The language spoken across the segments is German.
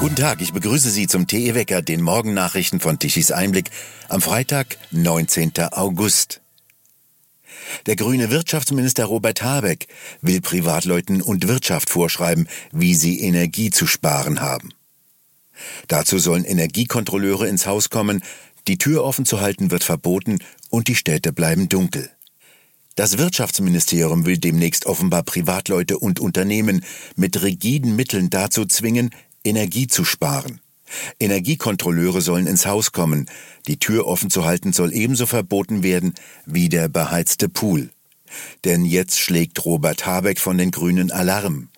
Guten Tag, ich begrüße Sie zum TE Wecker, den Morgennachrichten von Tichys Einblick am Freitag, 19. August. Der grüne Wirtschaftsminister Robert Habeck will Privatleuten und Wirtschaft vorschreiben, wie sie Energie zu sparen haben. Dazu sollen Energiekontrolleure ins Haus kommen, die Tür offen zu halten wird verboten und die Städte bleiben dunkel. Das Wirtschaftsministerium will demnächst offenbar Privatleute und Unternehmen mit rigiden Mitteln dazu zwingen, Energie zu sparen. Energiekontrolleure sollen ins Haus kommen. Die Tür offen zu halten soll ebenso verboten werden wie der beheizte Pool. Denn jetzt schlägt Robert Habeck von den Grünen Alarm.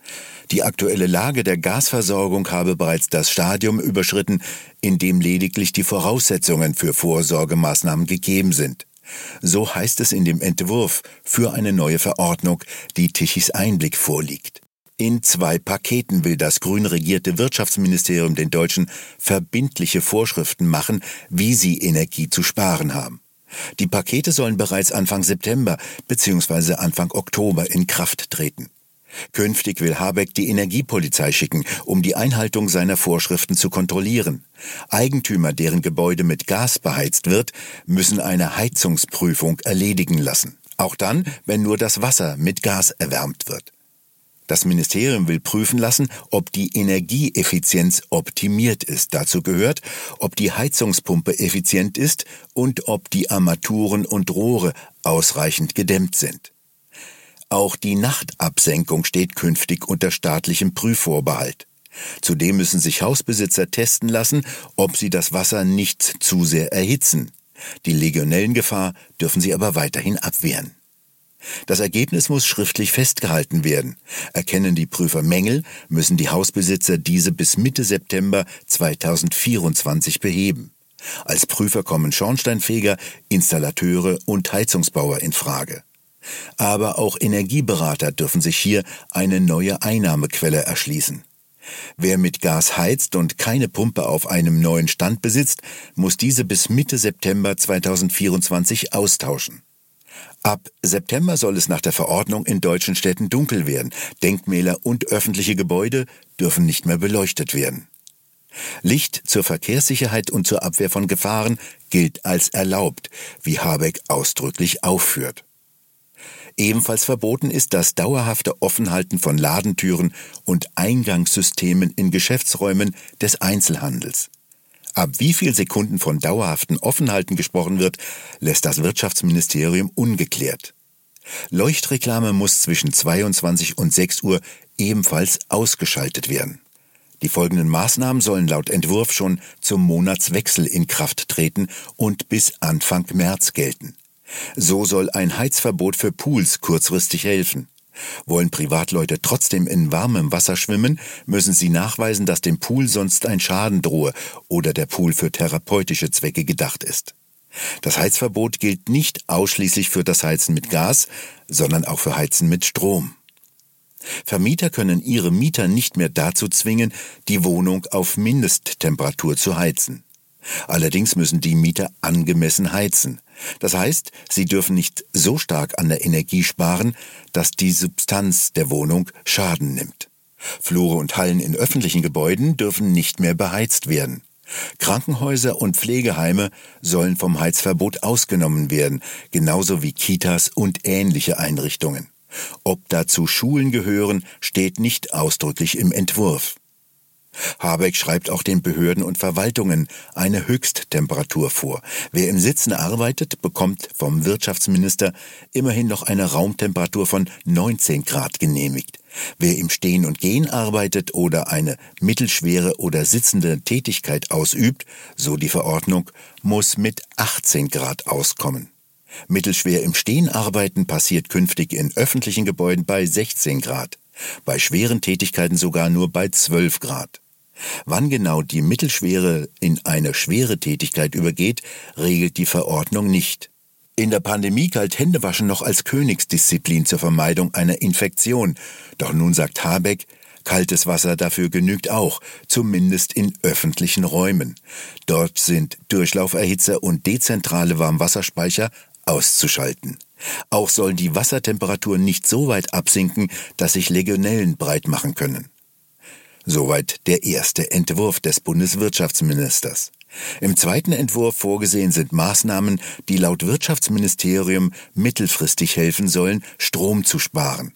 Die aktuelle Lage der Gasversorgung habe bereits das Stadium überschritten, in dem lediglich die Voraussetzungen für Vorsorgemaßnahmen gegeben sind. So heißt es in dem Entwurf für eine neue Verordnung, die Tichys Einblick vorliegt. In zwei Paketen will das grün regierte Wirtschaftsministerium den Deutschen verbindliche Vorschriften machen, wie sie Energie zu sparen haben. Die Pakete sollen bereits Anfang September bzw. Anfang Oktober in Kraft treten. Künftig will Habeck die Energiepolizei schicken, um die Einhaltung seiner Vorschriften zu kontrollieren. Eigentümer, deren Gebäude mit Gas beheizt wird, müssen eine Heizungsprüfung erledigen lassen. Auch dann, wenn nur das Wasser mit Gas erwärmt wird. Das Ministerium will prüfen lassen, ob die Energieeffizienz optimiert ist. Dazu gehört, ob die Heizungspumpe effizient ist und ob die Armaturen und Rohre ausreichend gedämmt sind. Auch die Nachtabsenkung steht künftig unter staatlichem Prüfvorbehalt. Zudem müssen sich Hausbesitzer testen lassen, ob sie das Wasser nicht zu sehr erhitzen. Die Legionellengefahr dürfen sie aber weiterhin abwehren. Das Ergebnis muss schriftlich festgehalten werden. Erkennen die Prüfer Mängel, müssen die Hausbesitzer diese bis Mitte September 2024 beheben. Als Prüfer kommen Schornsteinfeger, Installateure und Heizungsbauer in Frage. Aber auch Energieberater dürfen sich hier eine neue Einnahmequelle erschließen. Wer mit Gas heizt und keine Pumpe auf einem neuen Stand besitzt, muss diese bis Mitte September 2024 austauschen. Ab September soll es nach der Verordnung in deutschen Städten dunkel werden. Denkmäler und öffentliche Gebäude dürfen nicht mehr beleuchtet werden. Licht zur Verkehrssicherheit und zur Abwehr von Gefahren gilt als erlaubt, wie Habeck ausdrücklich aufführt. Ebenfalls verboten ist das dauerhafte Offenhalten von Ladentüren und Eingangssystemen in Geschäftsräumen des Einzelhandels. Ab wie viel Sekunden von dauerhaften Offenhalten gesprochen wird, lässt das Wirtschaftsministerium ungeklärt. Leuchtreklame muss zwischen 22 und 6 Uhr ebenfalls ausgeschaltet werden. Die folgenden Maßnahmen sollen laut Entwurf schon zum Monatswechsel in Kraft treten und bis Anfang März gelten. So soll ein Heizverbot für Pools kurzfristig helfen. Wollen Privatleute trotzdem in warmem Wasser schwimmen, müssen sie nachweisen, dass dem Pool sonst ein Schaden drohe oder der Pool für therapeutische Zwecke gedacht ist. Das Heizverbot gilt nicht ausschließlich für das Heizen mit Gas, sondern auch für Heizen mit Strom. Vermieter können ihre Mieter nicht mehr dazu zwingen, die Wohnung auf Mindesttemperatur zu heizen. Allerdings müssen die Mieter angemessen heizen. Das heißt, sie dürfen nicht so stark an der Energie sparen, dass die Substanz der Wohnung Schaden nimmt. Flure und Hallen in öffentlichen Gebäuden dürfen nicht mehr beheizt werden. Krankenhäuser und Pflegeheime sollen vom Heizverbot ausgenommen werden, genauso wie Kitas und ähnliche Einrichtungen. Ob dazu Schulen gehören, steht nicht ausdrücklich im Entwurf. Habeck schreibt auch den Behörden und Verwaltungen eine Höchsttemperatur vor. Wer im Sitzen arbeitet, bekommt vom Wirtschaftsminister immerhin noch eine Raumtemperatur von 19 Grad genehmigt. Wer im Stehen und Gehen arbeitet oder eine mittelschwere oder sitzende Tätigkeit ausübt, so die Verordnung, muss mit 18 Grad auskommen. Mittelschwer im Stehen arbeiten passiert künftig in öffentlichen Gebäuden bei 16 Grad, bei schweren Tätigkeiten sogar nur bei 12 Grad. Wann genau die Mittelschwere in eine schwere Tätigkeit übergeht, regelt die Verordnung nicht. In der Pandemie galt Händewaschen noch als Königsdisziplin zur Vermeidung einer Infektion. Doch nun sagt Habeck, kaltes Wasser dafür genügt auch, zumindest in öffentlichen Räumen. Dort sind Durchlauferhitzer und dezentrale Warmwasserspeicher auszuschalten. Auch soll die Wassertemperatur nicht so weit absinken, dass sich Legionellen breit machen können. Soweit der erste Entwurf des Bundeswirtschaftsministers. Im zweiten Entwurf vorgesehen sind Maßnahmen, die laut Wirtschaftsministerium mittelfristig helfen sollen, Strom zu sparen.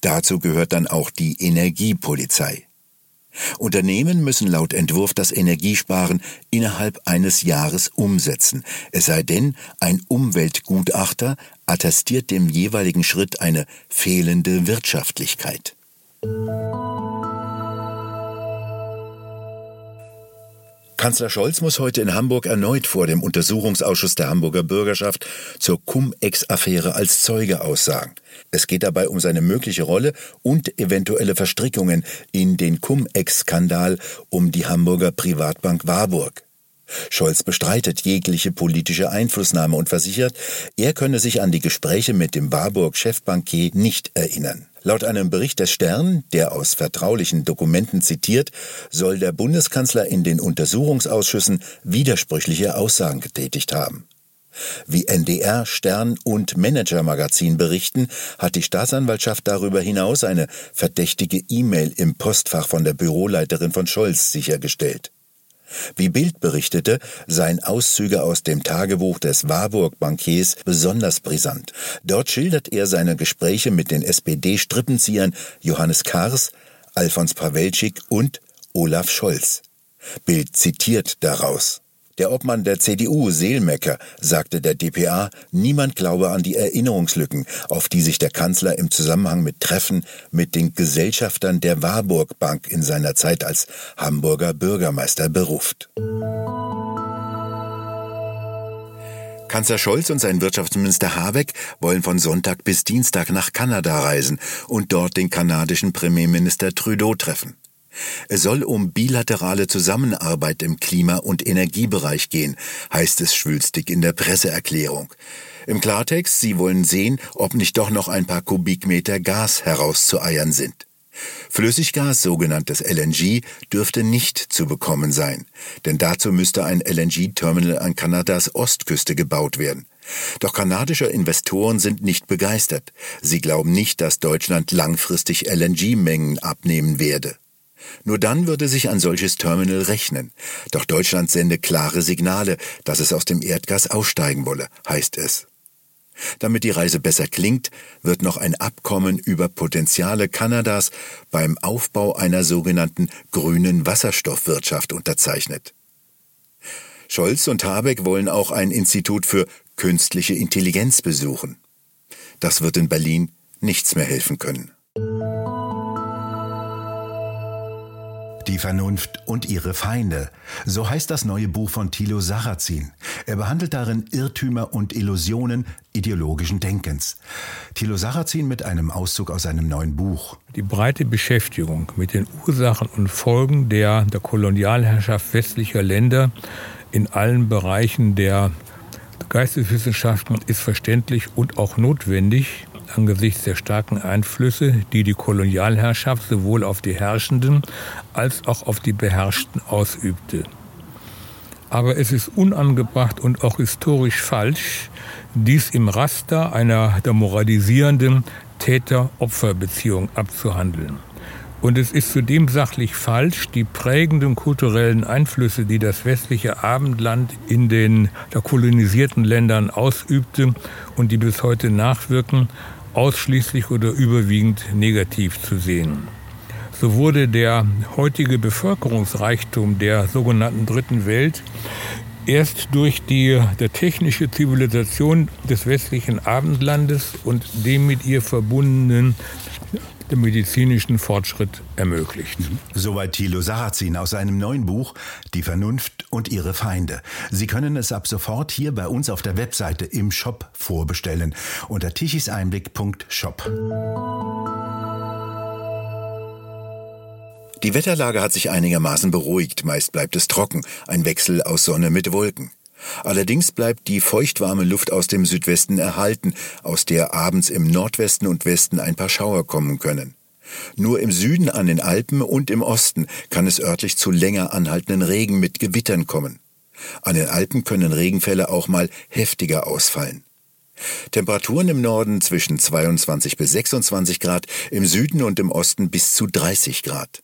Dazu gehört dann auch die Energiepolizei. Unternehmen müssen laut Entwurf das Energiesparen innerhalb eines Jahres umsetzen, es sei denn, ein Umweltgutachter attestiert dem jeweiligen Schritt eine fehlende Wirtschaftlichkeit. Kanzler Scholz muss heute in Hamburg erneut vor dem Untersuchungsausschuss der Hamburger Bürgerschaft zur Cum-Ex-Affäre als Zeuge aussagen. Es geht dabei um seine mögliche Rolle und eventuelle Verstrickungen in den Cum-Ex-Skandal um die Hamburger Privatbank Warburg. Scholz bestreitet jegliche politische Einflussnahme und versichert, er könne sich an die Gespräche mit dem Warburg-Chefbankier nicht erinnern. Laut einem Bericht des Stern, der aus vertraulichen Dokumenten zitiert, soll der Bundeskanzler in den Untersuchungsausschüssen widersprüchliche Aussagen getätigt haben. Wie NDR, Stern und Manager-Magazin berichten, hat die Staatsanwaltschaft darüber hinaus eine verdächtige E-Mail im Postfach von der Büroleiterin von Scholz sichergestellt. Wie Bild berichtete, seien Auszüge aus dem Tagebuch des Warburg-Bankiers besonders brisant. Dort schildert er seine Gespräche mit den SPD-Strippenziehern Johannes Kars, Alfons Pawelczyk und Olaf Scholz. Bild zitiert daraus. Der Obmann der CDU, Seelmecker, sagte der dpa, niemand glaube an die Erinnerungslücken, auf die sich der Kanzler im Zusammenhang mit Treffen mit den Gesellschaftern der Warburg Bank in seiner Zeit als Hamburger Bürgermeister beruft. Kanzler Scholz und sein Wirtschaftsminister Habeck wollen von Sonntag bis Dienstag nach Kanada reisen und dort den kanadischen Premierminister Trudeau treffen. Es soll um bilaterale Zusammenarbeit im Klima- und Energiebereich gehen, heißt es schwülstig in der Presseerklärung. Im Klartext, sie wollen sehen, ob nicht doch noch ein paar Kubikmeter Gas herauszueiern sind. Flüssiggas, sogenanntes LNG, dürfte nicht zu bekommen sein, denn dazu müsste ein LNG-Terminal an Kanadas Ostküste gebaut werden. Doch kanadische Investoren sind nicht begeistert. Sie glauben nicht, dass Deutschland langfristig LNG-Mengen abnehmen werde. Nur dann würde sich ein solches Terminal rechnen. Doch Deutschland sende klare Signale, dass es aus dem Erdgas aussteigen wolle, heißt es. Damit die Reise besser klingt, wird noch ein Abkommen über Potenziale Kanadas beim Aufbau einer sogenannten grünen Wasserstoffwirtschaft unterzeichnet. Scholz und Habeck wollen auch ein Institut für künstliche Intelligenz besuchen. Das wird in Berlin nichts mehr helfen können. Die Vernunft und ihre Feinde. So heißt das neue Buch von Thilo Sarrazin. Er behandelt darin Irrtümer und Illusionen ideologischen Denkens. Thilo Sarrazin mit einem Auszug aus seinem neuen Buch. Die breite Beschäftigung mit den Ursachen und Folgen der, der Kolonialherrschaft westlicher Länder in allen Bereichen der Geisteswissenschaften ist verständlich und auch notwendig angesichts der starken Einflüsse, die die Kolonialherrschaft sowohl auf die Herrschenden als auch auf die Beherrschten ausübte. Aber es ist unangebracht und auch historisch falsch, dies im Raster einer der moralisierenden Täter-Opfer-Beziehung abzuhandeln. Und es ist zudem sachlich falsch, die prägenden kulturellen Einflüsse, die das westliche Abendland in den kolonisierten Ländern ausübte und die bis heute nachwirken, ausschließlich oder überwiegend negativ zu sehen. So wurde der heutige Bevölkerungsreichtum der sogenannten Dritten Welt erst durch die der technische Zivilisation des westlichen Abendlandes und dem mit ihr verbundenen den medizinischen Fortschritt ermöglicht. Mhm. Soweit Thilo Sarrazin aus seinem neuen Buch Die Vernunft und ihre Feinde. Sie können es ab sofort hier bei uns auf der Webseite im Shop vorbestellen unter tichiseinblick.shop. Die Wetterlage hat sich einigermaßen beruhigt, meist bleibt es trocken, ein Wechsel aus Sonne mit Wolken. Allerdings bleibt die feuchtwarme Luft aus dem Südwesten erhalten, aus der abends im Nordwesten und Westen ein paar Schauer kommen können. Nur im Süden an den Alpen und im Osten kann es örtlich zu länger anhaltenden Regen mit Gewittern kommen. An den Alpen können Regenfälle auch mal heftiger ausfallen. Temperaturen im Norden zwischen 22 bis 26 Grad, im Süden und im Osten bis zu 30 Grad.